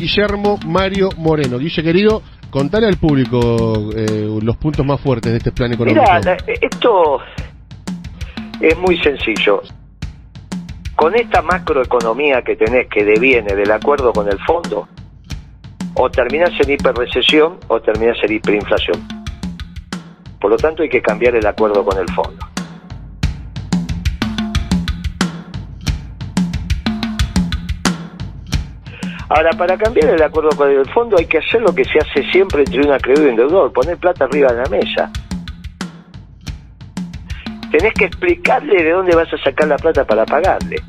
Guillermo Mario Moreno. Guille, querido, contale al público eh, los puntos más fuertes de este plan económico. Mira, esto es muy sencillo. Con esta macroeconomía que tenés que deviene del acuerdo con el fondo, o terminás en hiperrecesión o terminás en hiperinflación. Por lo tanto, hay que cambiar el acuerdo con el fondo. Ahora, para cambiar el acuerdo con el fondo hay que hacer lo que se hace siempre entre un acreedor y un deudor, poner plata arriba de la mesa. Tenés que explicarle de dónde vas a sacar la plata para pagarle.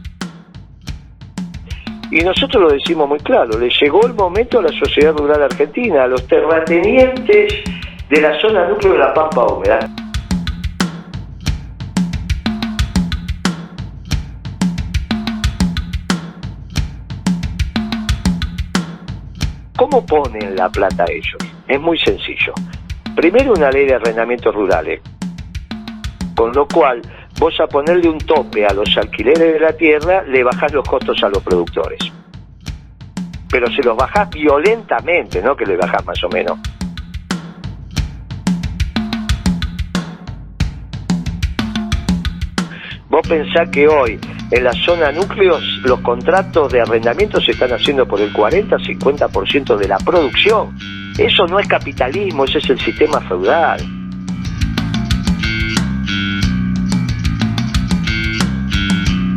Y nosotros lo decimos muy claro, le llegó el momento a la sociedad rural argentina, a los terratenientes de la zona núcleo de la Pampa Húmeda. ¿Cómo ponen la plata ellos? Es muy sencillo. Primero una ley de arrendamientos rurales, con lo cual vos a ponerle un tope a los alquileres de la tierra, le bajás los costos a los productores. Pero se los bajás violentamente, no que le bajás más o menos. Vos pensás que hoy en la zona núcleos los contratos de arrendamiento se están haciendo por el 40-50% de la producción. Eso no es capitalismo, ese es el sistema feudal.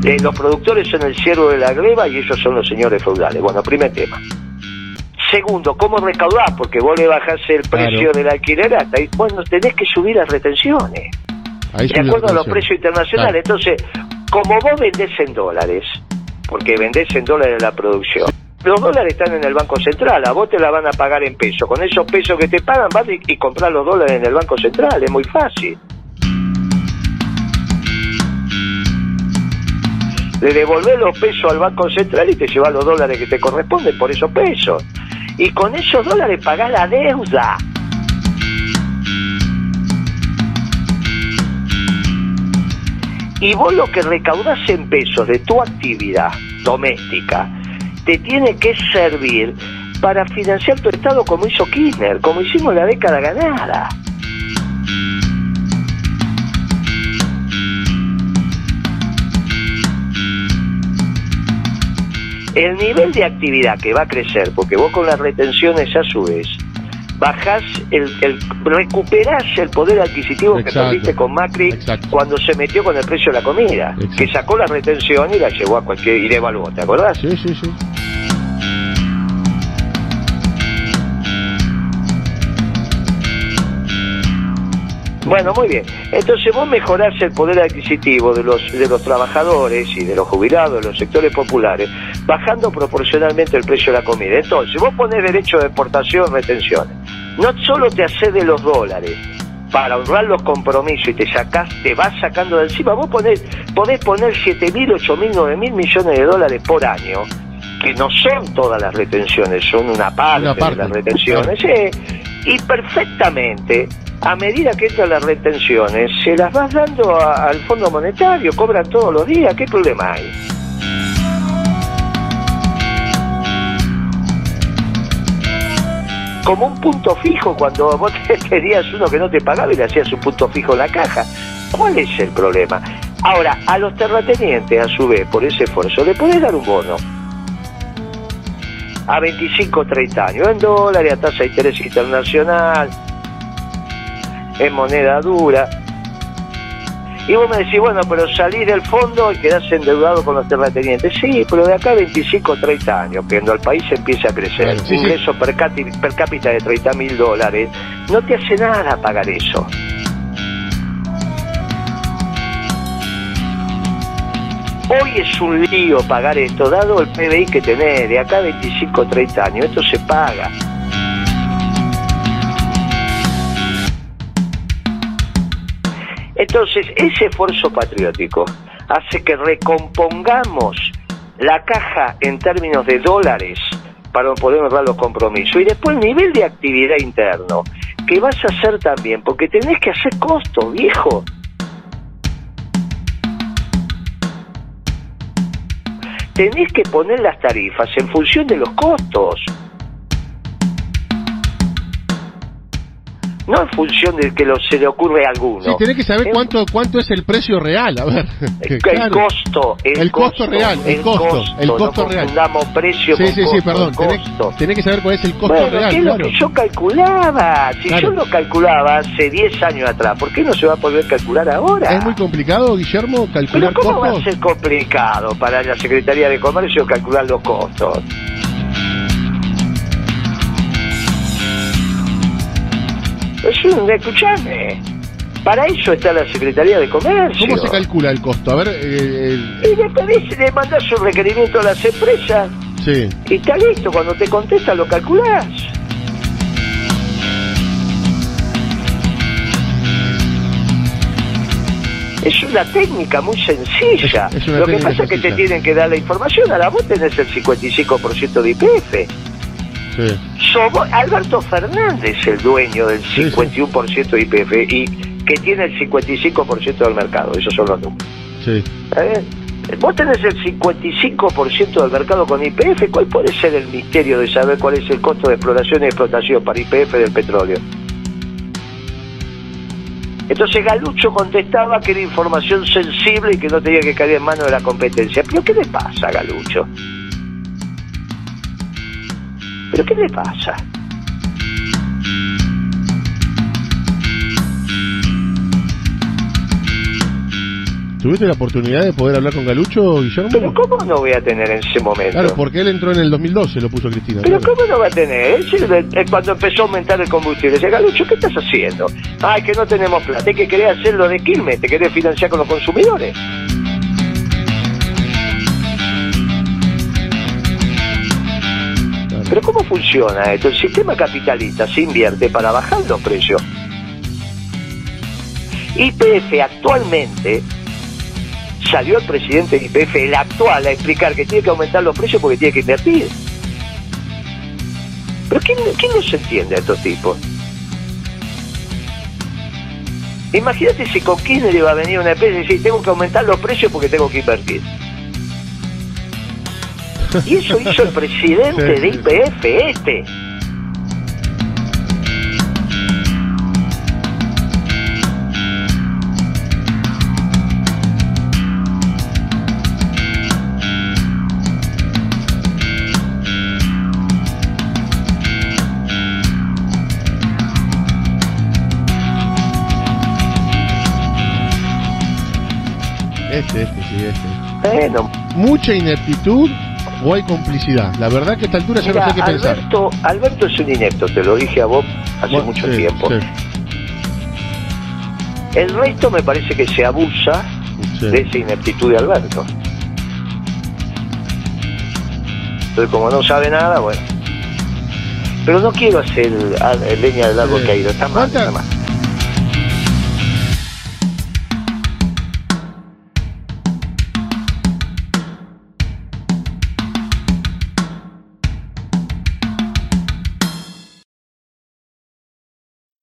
Eh, los productores son el ciervo de la gleba y ellos son los señores feudales. Bueno, primer tema. Segundo, ¿cómo recaudar? Porque vos le bajás el precio del alquiler hasta ahí. Bueno, tenés que subir las retenciones. de acuerdo a los precios internacionales. Entonces, como vos vendés en dólares, porque vendés en dólares la producción, los dólares están en el Banco Central, a vos te la van a pagar en pesos. Con esos pesos que te pagan, vas y, y comprar los dólares en el Banco Central, es muy fácil. le devolver los pesos al Banco Central y te llevas los dólares que te corresponden por esos pesos. Y con esos dólares pagás la deuda. Y vos lo que recaudás en pesos de tu actividad doméstica, te tiene que servir para financiar tu Estado como hizo Kirchner, como hicimos la década ganada. el nivel de actividad que va a crecer, porque vos con las retenciones a su vez, bajás, el, el recuperás el poder adquisitivo que perdiste con Macri cuando se metió con el precio de la comida, que sacó la retención y la llevó a cualquier, y devaluó, ¿te acordás? Sí, sí, sí. Bueno, muy bien. Entonces vos mejorás el poder adquisitivo de los, de los trabajadores y de los jubilados de los sectores populares, bajando proporcionalmente el precio de la comida. Entonces, vos ponés derecho de exportación, retenciones. No solo te haces de los dólares para honrar los compromisos y te sacás, te vas sacando de encima, vos ponés, podés poner 7 mil, 8 mil, 9 mil millones de dólares por año, que no son todas las retenciones, son una parte, de las retenciones, y perfectamente a medida que entran las retenciones, se las vas dando al Fondo Monetario, cobran todos los días, ¿qué problema hay? Como un punto fijo cuando vos tenías uno que no te pagaba y le hacías un punto fijo en la caja. ¿Cuál es el problema? Ahora, a los terratenientes, a su vez, por ese esfuerzo, le podés dar un bono a 25 o 30 años, en dólares, a tasa de interés internacional, en moneda dura. Y vos me decís, bueno, pero salís del fondo y quedás endeudado con los terratenientes. Sí, pero de acá a 25 o 30 años, cuando el país empiece a crecer, un ingreso per, per cápita de 30 mil dólares, no te hace nada pagar eso. Hoy es un lío pagar esto, dado el PBI que tenés, de acá a 25 o 30 años, esto se paga. Entonces, ese esfuerzo patriótico hace que recompongamos la caja en términos de dólares para poder honrar los compromisos. Y después el nivel de actividad interno, que vas a hacer también, porque tenés que hacer costo, viejo. tenés que poner las tarifas en función de los costos. No en función de que lo, se le ocurre a alguno. Sí, tenés que saber cuánto cuánto es el precio real, a ver. El, costo, el, costo, real, el, costo, el costo no real. precio sí, con sí, costo, sí, perdón, tenés, que saber cuál es el costo bueno, real, ¿qué es lo que yo calculaba? Si yo lo calculaba hace 10 años atrás, ¿por qué no se va a poder calcular ahora? ¿Es muy complicado, Guillermo, calcular ¿Pero cómo costos? va a ser complicado para la Secretaría de Comercio calcular los costos? Pues, escuchame. Para eso está la Secretaría de Comercio. ¿Cómo se calcula el costo? A ver. Eh, Y le pedís, le mandás un requerimiento a las empresas. Sí. Y está listo. Cuando te contesta, lo calculás. Es una técnica muy sencilla. lo que pasa es que te tienen que dar la información. A la vos tenés el 55% de IPF. Somos, Alberto Fernández es el dueño del 51% de IPF y que tiene el 55% del mercado. Esos son los números. Sí. Vos tenés el 55% del mercado con IPF. ¿Cuál puede ser el misterio de saber cuál es el costo de exploración y explotación para IPF del petróleo? Entonces Galucho contestaba que era información sensible y que no tenía que caer en manos de la competencia. ¿Pero qué le pasa a Galucho? ¿Pero qué le pasa? ¿Tuviste la oportunidad de poder hablar con Galucho, Guillermo? Pero ¿cómo no voy a tener en ese momento? Claro, porque él entró en el 2012, lo puso Cristina. Pero ¿cómo no va a tener? Él, cuando empezó a aumentar el combustible, decía, Galucho, ¿qué estás haciendo? Ay, que no tenemos plata, es que querés hacerlo de Quilmes, te querés financiar con los consumidores. Pero ¿cómo funciona esto? El sistema capitalista se invierte para bajar los precios. IPF actualmente salió el presidente de IPF, el actual, a explicar que tiene que aumentar los precios porque tiene que invertir. Pero ¿quién, quién no se entiende a estos tipos? Imagínate si con Kirchner iba a venir una empresa y decir, tengo que aumentar los precios porque tengo que invertir. Y eso hizo el presidente de IPF, este. Este, este, sí, este. Bueno. Mucha ineptitud o hay complicidad. La verdad que a esta altura ya no sé qué Alberto, pensar. Alberto es un inepto, te lo dije a vos hace mucho tiempo. El resto me parece que se abusa de esa ineptitud de Alberto. Entonces, como no sabe nada, bueno. Pero no quiero hacer leña del árbol caído, está mal, está mal.